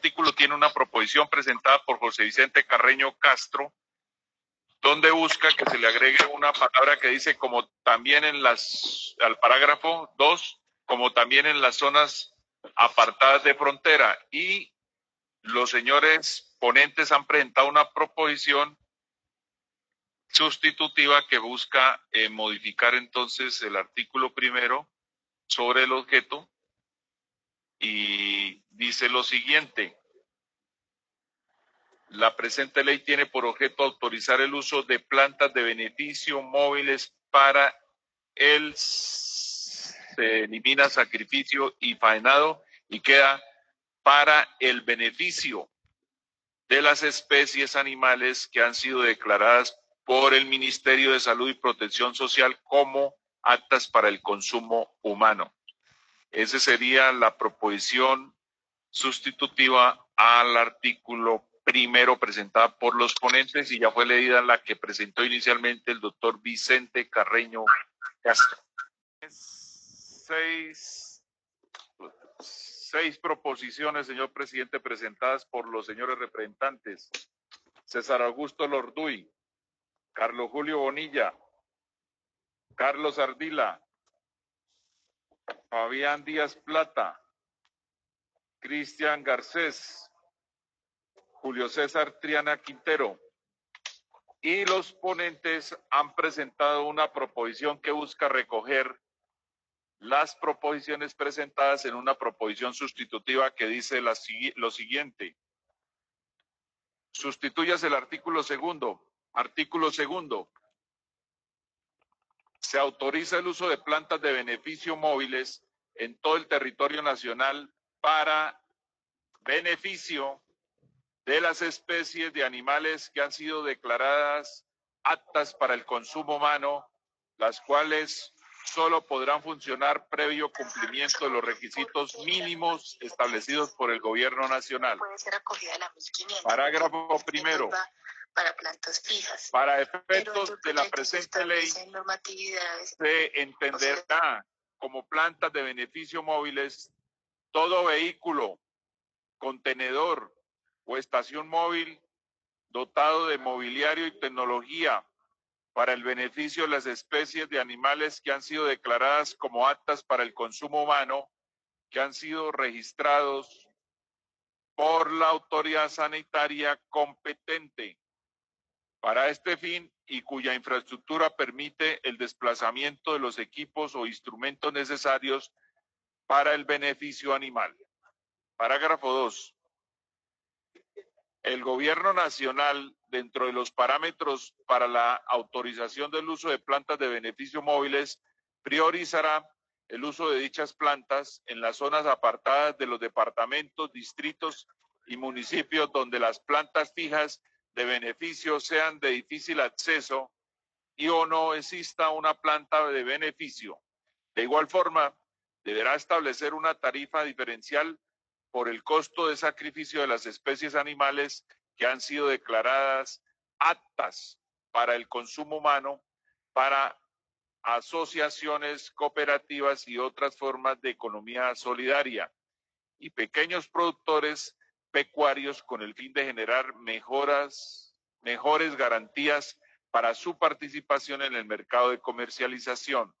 artículo tiene una proposición presentada por José Vicente Carreño Castro, donde busca que se le agregue una palabra que dice como también en las, al parágrafo 2, como también en las zonas apartadas de frontera. Y los señores ponentes han presentado una proposición sustitutiva que busca eh, modificar entonces el artículo primero sobre el objeto y dice lo siguiente. La presente ley tiene por objeto autorizar el uso de plantas de beneficio móviles para el se elimina sacrificio y faenado y queda para el beneficio de las especies animales que han sido declaradas por el Ministerio de Salud y Protección Social como aptas para el consumo humano. Esa sería la proposición sustitutiva al artículo primero presentada por los ponentes y ya fue leída la que presentó inicialmente el doctor Vicente Carreño Castro. Seis, proposiciones, señor presidente, presentadas por los señores representantes. César Augusto Lorduy, Carlos Julio Bonilla, Carlos Ardila, Fabián Díaz Plata, Cristian Garcés, Julio César Triana Quintero. Y los ponentes han presentado una proposición que busca recoger las proposiciones presentadas en una proposición sustitutiva que dice lo siguiente. Sustituyas el artículo segundo Artículo segundo. Se autoriza el uso de plantas de beneficio móviles en todo el territorio nacional para beneficio de las especies de animales que han sido declaradas aptas para el consumo humano, las cuales solo podrán funcionar previo cumplimiento de los requisitos mínimos establecidos por el gobierno nacional. Parágrafo primero para plantas fijas. Para efectos de la presente ley, se entenderá como plantas de beneficio móviles todo vehículo, contenedor o estación móvil dotado de mobiliario y tecnología para el beneficio de las especies de animales que han sido declaradas como aptas para el consumo humano, que han sido registrados por la autoridad sanitaria competente para este fin y cuya infraestructura permite el desplazamiento de los equipos o instrumentos necesarios para el beneficio animal. Parágrafo 2. El gobierno nacional, dentro de los parámetros para la autorización del uso de plantas de beneficio móviles, priorizará el uso de dichas plantas en las zonas apartadas de los departamentos, distritos y municipios donde las plantas fijas de beneficio sean de difícil acceso y o no exista una planta de beneficio. De igual forma, deberá establecer una tarifa diferencial por el costo de sacrificio de las especies animales que han sido declaradas aptas para el consumo humano para asociaciones cooperativas y otras formas de economía solidaria y pequeños productores pecuarios con el fin de generar mejoras, mejores garantías para su participación en el mercado de comercialización.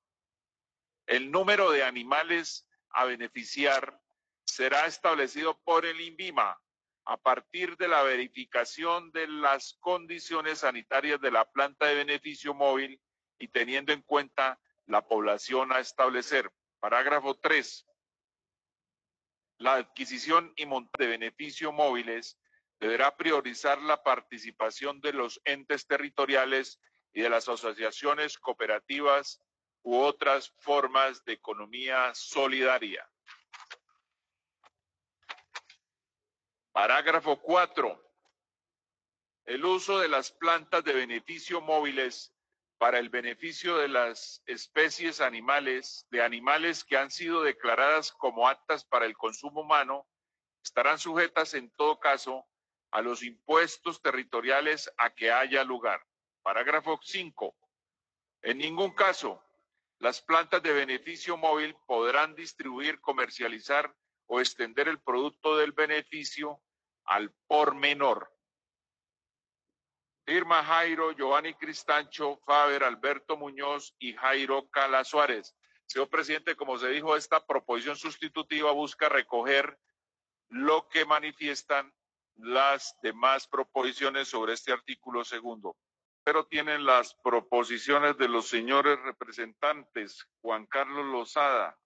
El número de animales a beneficiar será establecido por el INVIMA a partir de la verificación de las condiciones sanitarias de la planta de beneficio móvil y teniendo en cuenta la población a establecer. Parágrafo 3 la adquisición y montaje de beneficio móviles deberá priorizar la participación de los entes territoriales y de las asociaciones cooperativas u otras formas de economía solidaria. Parágrafo 4. El uso de las plantas de beneficio móviles para el beneficio de las especies animales, de animales que han sido declaradas como aptas para el consumo humano, estarán sujetas en todo caso a los impuestos territoriales a que haya lugar. Parágrafo 5. En ningún caso las plantas de beneficio móvil podrán distribuir, comercializar o extender el producto del beneficio al por menor. Firma Jairo, Giovanni Cristancho, Faber, Alberto Muñoz y Jairo Cala Suárez. Señor presidente, como se dijo, esta proposición sustitutiva busca recoger lo que manifiestan las demás proposiciones sobre este artículo segundo. Pero tienen las proposiciones de los señores representantes Juan Carlos Lozada,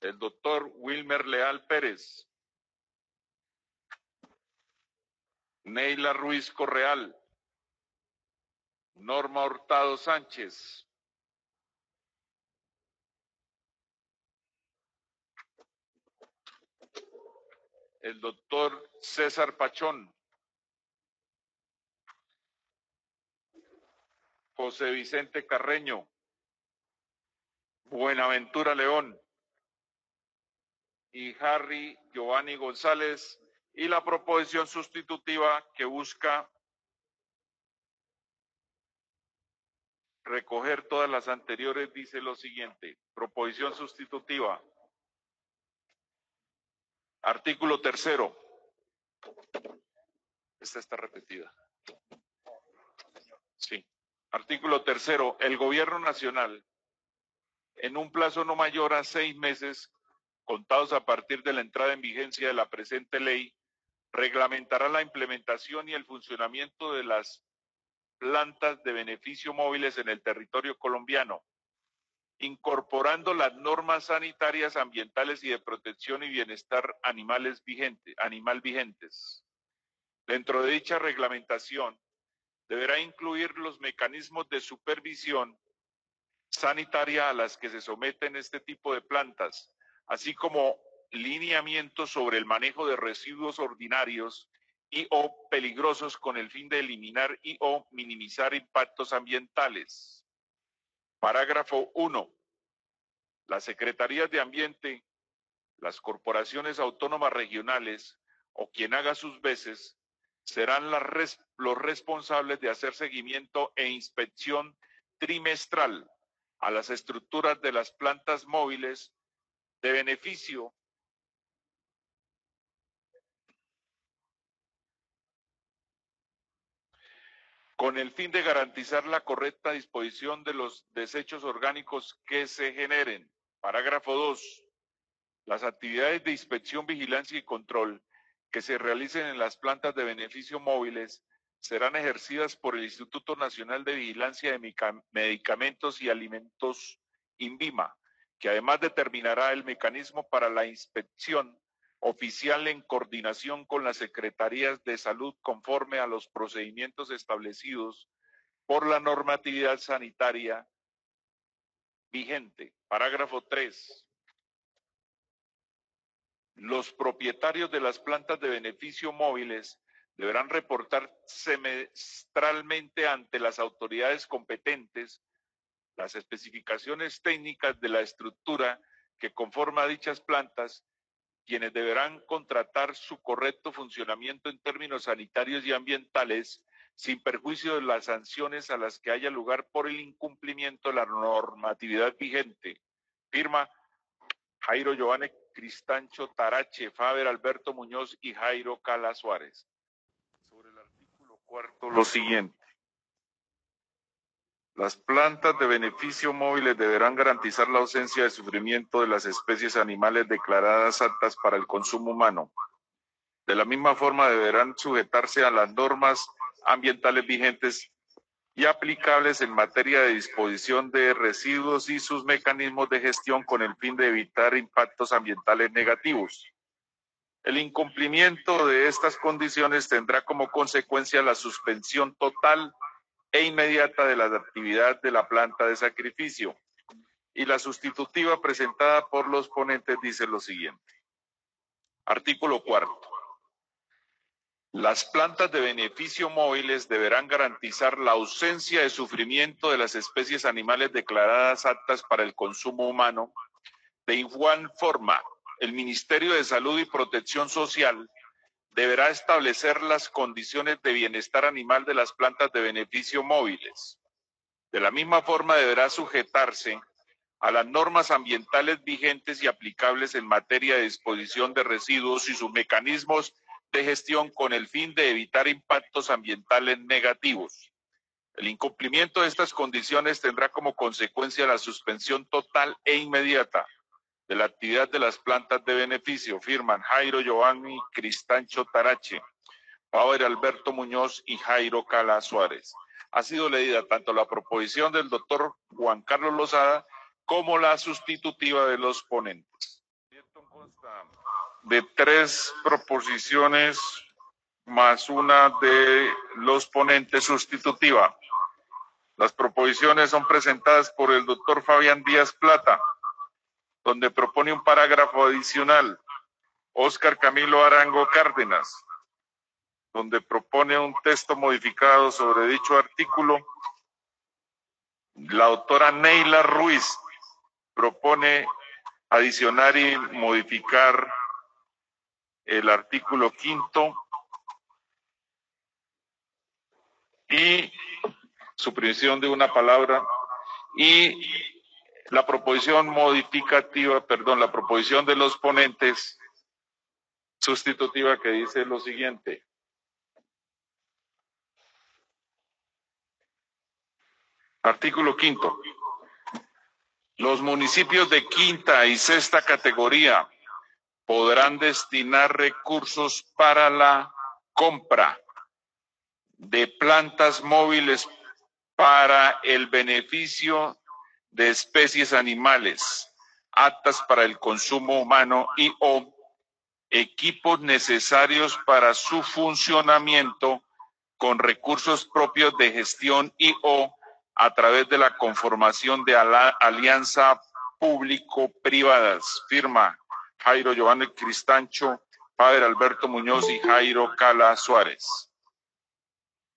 el doctor Wilmer Leal Pérez, Neila Ruiz Correal, Norma Hurtado Sánchez, el doctor César Pachón, José Vicente Carreño, Buenaventura León. Y Harry Giovanni González y la proposición sustitutiva que busca recoger todas las anteriores dice lo siguiente. Proposición sustitutiva. Artículo tercero. Esta está repetida. Sí. Artículo tercero. El gobierno nacional, en un plazo no mayor a seis meses, contados a partir de la entrada en vigencia de la presente ley, reglamentará la implementación y el funcionamiento de las plantas de beneficio móviles en el territorio colombiano, incorporando las normas sanitarias, ambientales y de protección y bienestar animales vigente, animal vigentes. Dentro de dicha reglamentación, deberá incluir los mecanismos de supervisión sanitaria a las que se someten este tipo de plantas, así como lineamientos sobre el manejo de residuos ordinarios y o peligrosos con el fin de eliminar y o minimizar impactos ambientales. Parágrafo 1. Las secretarías de ambiente, las corporaciones autónomas regionales o quien haga sus veces serán los responsables de hacer seguimiento e inspección trimestral a las estructuras de las plantas móviles de beneficio con el fin de garantizar la correcta disposición de los desechos orgánicos que se generen. Parágrafo 2. Las actividades de inspección, vigilancia y control que se realicen en las plantas de beneficio móviles serán ejercidas por el Instituto Nacional de Vigilancia de Medicamentos y Alimentos, INVIMA, que además determinará el mecanismo para la inspección oficial en coordinación con las secretarías de salud conforme a los procedimientos establecidos por la normatividad sanitaria vigente. Parágrafo 3. Los propietarios de las plantas de beneficio móviles deberán reportar semestralmente ante las autoridades competentes las especificaciones técnicas de la estructura que conforma dichas plantas quienes deberán contratar su correcto funcionamiento en términos sanitarios y ambientales sin perjuicio de las sanciones a las que haya lugar por el incumplimiento de la normatividad vigente. Firma Jairo Giovanni Cristancho Tarache, Faber Alberto Muñoz y Jairo Cala Suárez. Sobre el artículo cuarto, lo siguiente. Las plantas de beneficio móviles deberán garantizar la ausencia de sufrimiento de las especies animales declaradas aptas para el consumo humano. De la misma forma, deberán sujetarse a las normas ambientales vigentes y aplicables en materia de disposición de residuos y sus mecanismos de gestión con el fin de evitar impactos ambientales negativos. El incumplimiento de estas condiciones tendrá como consecuencia la suspensión total e inmediata de la actividad de la planta de sacrificio. Y la sustitutiva presentada por los ponentes dice lo siguiente. Artículo cuarto. Las plantas de beneficio móviles deberán garantizar la ausencia de sufrimiento de las especies animales declaradas aptas para el consumo humano. De igual forma, el Ministerio de Salud y Protección Social deberá establecer las condiciones de bienestar animal de las plantas de beneficio móviles. De la misma forma, deberá sujetarse a las normas ambientales vigentes y aplicables en materia de disposición de residuos y sus mecanismos de gestión con el fin de evitar impactos ambientales negativos. El incumplimiento de estas condiciones tendrá como consecuencia la suspensión total e inmediata de la actividad de las plantas de beneficio. Firman Jairo Giovanni Cristancho Tarache, Power Alberto Muñoz y Jairo Cala Suárez. Ha sido leída tanto la proposición del doctor Juan Carlos Lozada como la sustitutiva de los ponentes. De tres proposiciones más una de los ponentes sustitutiva. Las proposiciones son presentadas por el doctor Fabián Díaz Plata, donde propone un parágrafo adicional. Óscar Camilo Arango Cárdenas, donde propone un texto modificado sobre dicho artículo. La doctora Neila Ruiz, propone adicionar y modificar el artículo quinto y supresión de una palabra y la proposición modificativa, perdón, la proposición de los ponentes sustitutiva que dice lo siguiente. Artículo quinto. Los municipios de quinta y sexta categoría podrán destinar recursos para la compra de plantas móviles para el beneficio de especies animales aptas para el consumo humano y o equipos necesarios para su funcionamiento con recursos propios de gestión y o a través de la conformación de alianza público-privadas. Firma Jairo Giovanni Cristancho, Padre Alberto Muñoz y Jairo Cala Suárez.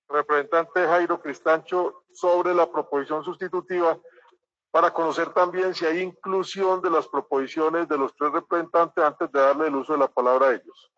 Representante Jairo Cristancho, sobre la proposición sustitutiva, para conocer también si hay inclusión de las proposiciones de los tres representantes antes de darle el uso de la palabra a ellos.